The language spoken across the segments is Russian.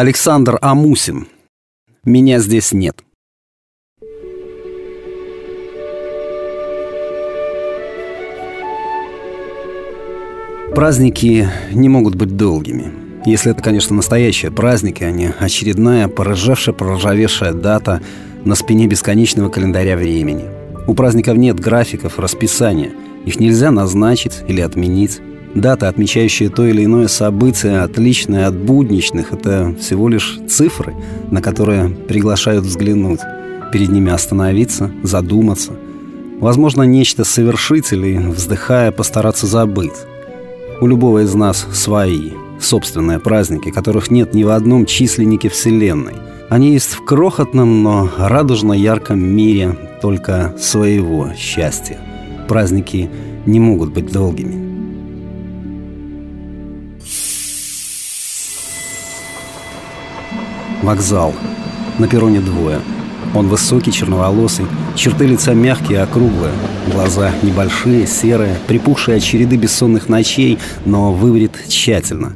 Александр Амусин. Меня здесь нет. Праздники не могут быть долгими. Если это, конечно, настоящие праздники, а не очередная, порыжавшая, проржавевшая дата на спине бесконечного календаря времени. У праздников нет графиков, расписания. Их нельзя назначить или отменить. Даты, отмечающие то или иное событие, отличные от будничных, это всего лишь цифры, на которые приглашают взглянуть, перед ними остановиться, задуматься. Возможно, нечто совершить или, вздыхая, постараться забыть. У любого из нас свои, собственные праздники, которых нет ни в одном численнике Вселенной. Они есть в крохотном, но радужно-ярком мире только своего счастья. Праздники не могут быть долгими. Вокзал. На перроне двое. Он высокий, черноволосый, черты лица мягкие, округлые, глаза небольшие, серые, припухшие от череды бессонных ночей, но выбрит тщательно.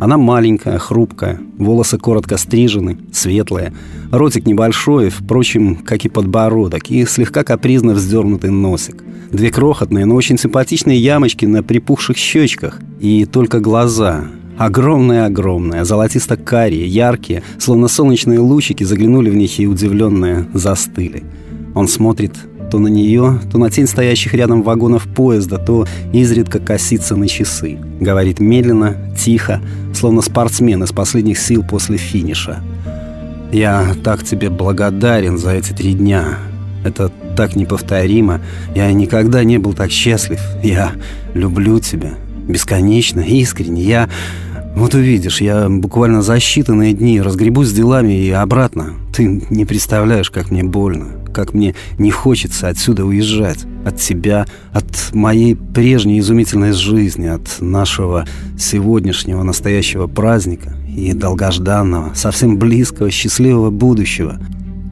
Она маленькая, хрупкая, волосы коротко стрижены, светлые, ротик небольшой, впрочем, как и подбородок, и слегка капризно вздернутый носик. Две крохотные, но очень симпатичные ямочки на припухших щечках, и только глаза, Огромные-огромные, золотисто-карие, яркие, словно солнечные лучики заглянули в них и удивленные застыли. Он смотрит то на нее, то на тень стоящих рядом вагонов поезда, то изредка косится на часы. Говорит медленно, тихо, словно спортсмен из последних сил после финиша. «Я так тебе благодарен за эти три дня. Это так неповторимо. Я никогда не был так счастлив. Я люблю тебя. Бесконечно, искренне. Я... Вот увидишь, я буквально за считанные дни разгребусь с делами и обратно. Ты не представляешь, как мне больно, как мне не хочется отсюда уезжать. От тебя, от моей прежней изумительной жизни, от нашего сегодняшнего настоящего праздника и долгожданного, совсем близкого, счастливого будущего.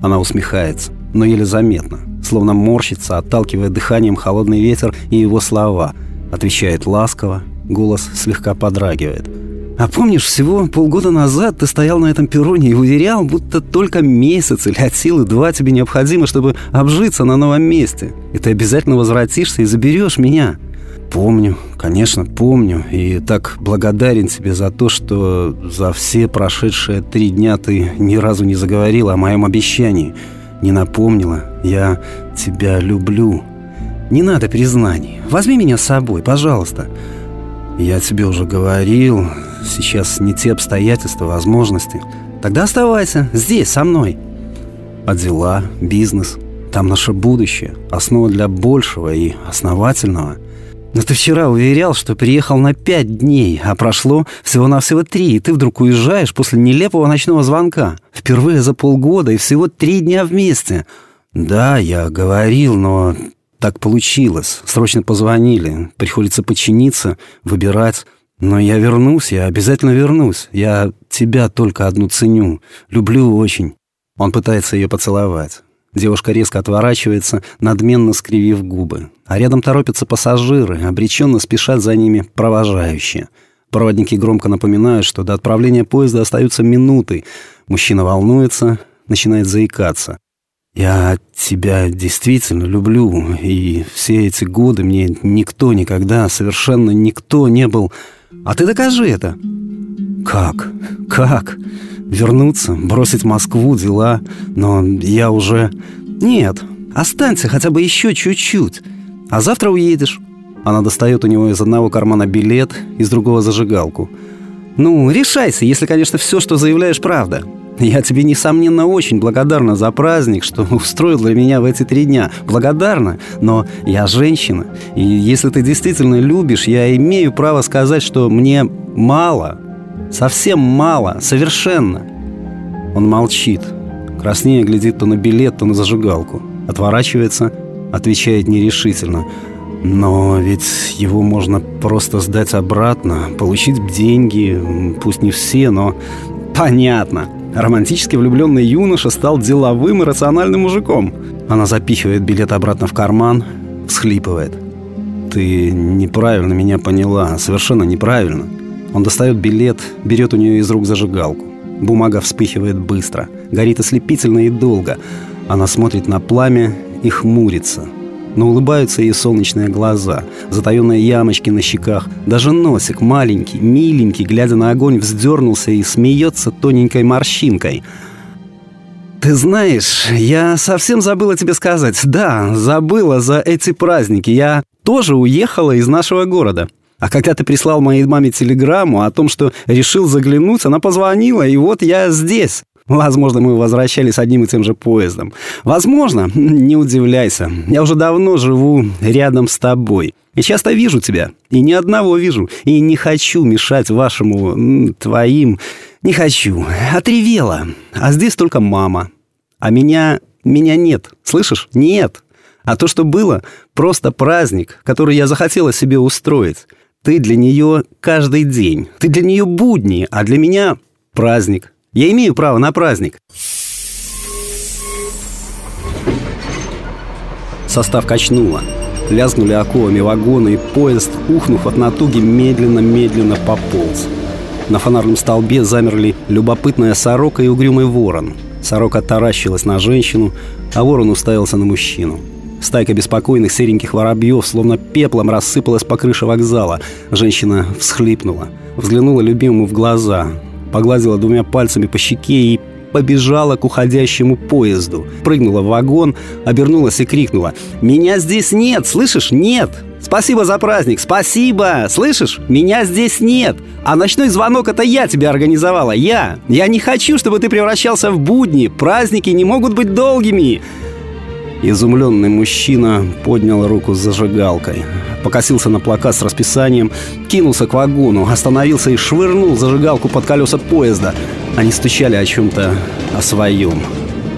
Она усмехается, но еле заметно, словно морщится, отталкивая дыханием холодный ветер и его слова. Отвечает ласково, голос слегка подрагивает – а помнишь, всего полгода назад ты стоял на этом перроне и уверял, будто только месяц или от силы два тебе необходимо, чтобы обжиться на новом месте. И ты обязательно возвратишься и заберешь меня. Помню, конечно, помню. И так благодарен тебе за то, что за все прошедшие три дня ты ни разу не заговорила о моем обещании. Не напомнила. Я тебя люблю. Не надо признаний. Возьми меня с собой, пожалуйста. Я тебе уже говорил, сейчас не те обстоятельства, возможности. Тогда оставайся здесь, со мной. А дела, бизнес, там наше будущее, основа для большего и основательного. Но ты вчера уверял, что приехал на пять дней, а прошло всего-навсего три, и ты вдруг уезжаешь после нелепого ночного звонка. Впервые за полгода и всего три дня вместе. Да, я говорил, но так получилось. Срочно позвонили. Приходится подчиниться, выбирать. Но я вернусь, я обязательно вернусь. Я тебя только одну ценю. Люблю очень. Он пытается ее поцеловать. Девушка резко отворачивается, надменно скривив губы. А рядом торопятся пассажиры, обреченно спешат за ними провожающие. Проводники громко напоминают, что до отправления поезда остаются минуты. Мужчина волнуется, начинает заикаться. Я тебя действительно люблю, и все эти годы мне никто никогда, совершенно никто не был... А ты докажи это. Как? Как? Вернуться, бросить Москву, дела, но я уже... Нет, останься хотя бы еще чуть-чуть, а завтра уедешь. Она достает у него из одного кармана билет, из другого зажигалку. Ну, решайся, если, конечно, все, что заявляешь, правда. Я тебе, несомненно, очень благодарна за праздник, что устроил для меня в эти три дня. Благодарна, но я женщина. И если ты действительно любишь, я имею право сказать, что мне мало. Совсем мало. Совершенно. Он молчит. Краснее глядит то на билет, то на зажигалку. Отворачивается, отвечает нерешительно. Но ведь его можно просто сдать обратно, получить деньги, пусть не все, но... Понятно. Романтически влюбленный юноша стал деловым и рациональным мужиком. Она запихивает билет обратно в карман, всхлипывает. «Ты неправильно меня поняла, совершенно неправильно». Он достает билет, берет у нее из рук зажигалку. Бумага вспыхивает быстро, горит ослепительно и долго. Она смотрит на пламя и хмурится. Но улыбаются ей солнечные глаза, затаенные ямочки на щеках. Даже носик маленький, миленький, глядя на огонь, вздернулся и смеется тоненькой морщинкой. «Ты знаешь, я совсем забыла тебе сказать. Да, забыла за эти праздники. Я тоже уехала из нашего города. А когда ты прислал моей маме телеграмму о том, что решил заглянуть, она позвонила, и вот я здесь. Возможно, мы возвращались одним и тем же поездом. Возможно, не удивляйся. Я уже давно живу рядом с тобой. И часто вижу тебя. И ни одного вижу. И не хочу мешать вашему... твоим... Не хочу. Отревела. А здесь только мама. А меня... меня нет. Слышишь? Нет. А то, что было, просто праздник, который я захотела себе устроить. Ты для нее каждый день. Ты для нее будни, а для меня праздник. Я имею право на праздник. Состав качнуло. Лязгнули оковами вагоны, и поезд, ухнув от натуги, медленно-медленно пополз. На фонарном столбе замерли любопытная сорока и угрюмый ворон. Сорока таращилась на женщину, а ворон уставился на мужчину. Стайка беспокойных сереньких воробьев словно пеплом рассыпалась по крыше вокзала. Женщина всхлипнула, взглянула любимому в глаза, погладила двумя пальцами по щеке и побежала к уходящему поезду. Прыгнула в вагон, обернулась и крикнула «Меня здесь нет! Слышишь? Нет! Спасибо за праздник! Спасибо! Слышишь? Меня здесь нет! А ночной звонок это я тебе организовала! Я! Я не хочу, чтобы ты превращался в будни! Праздники не могут быть долгими!» Изумленный мужчина поднял руку с зажигалкой. Покосился на плакат с расписанием, кинулся к вагону, остановился и швырнул зажигалку под колеса поезда. Они стучали о чем-то о своем.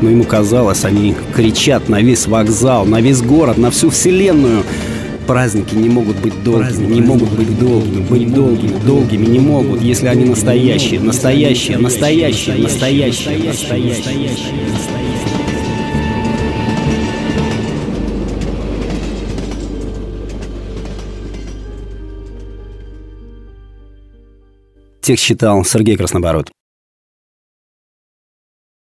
Но ему казалось, они кричат на весь вокзал, на весь город, на всю вселенную. Праздники не могут быть долгими, Праздники не могут быть долгими, быть долгими, долгими не могут, если они настоящие, настоящие, настоящие, настоящие, настоящие, настоящие. Текст читал Сергей Краснобород.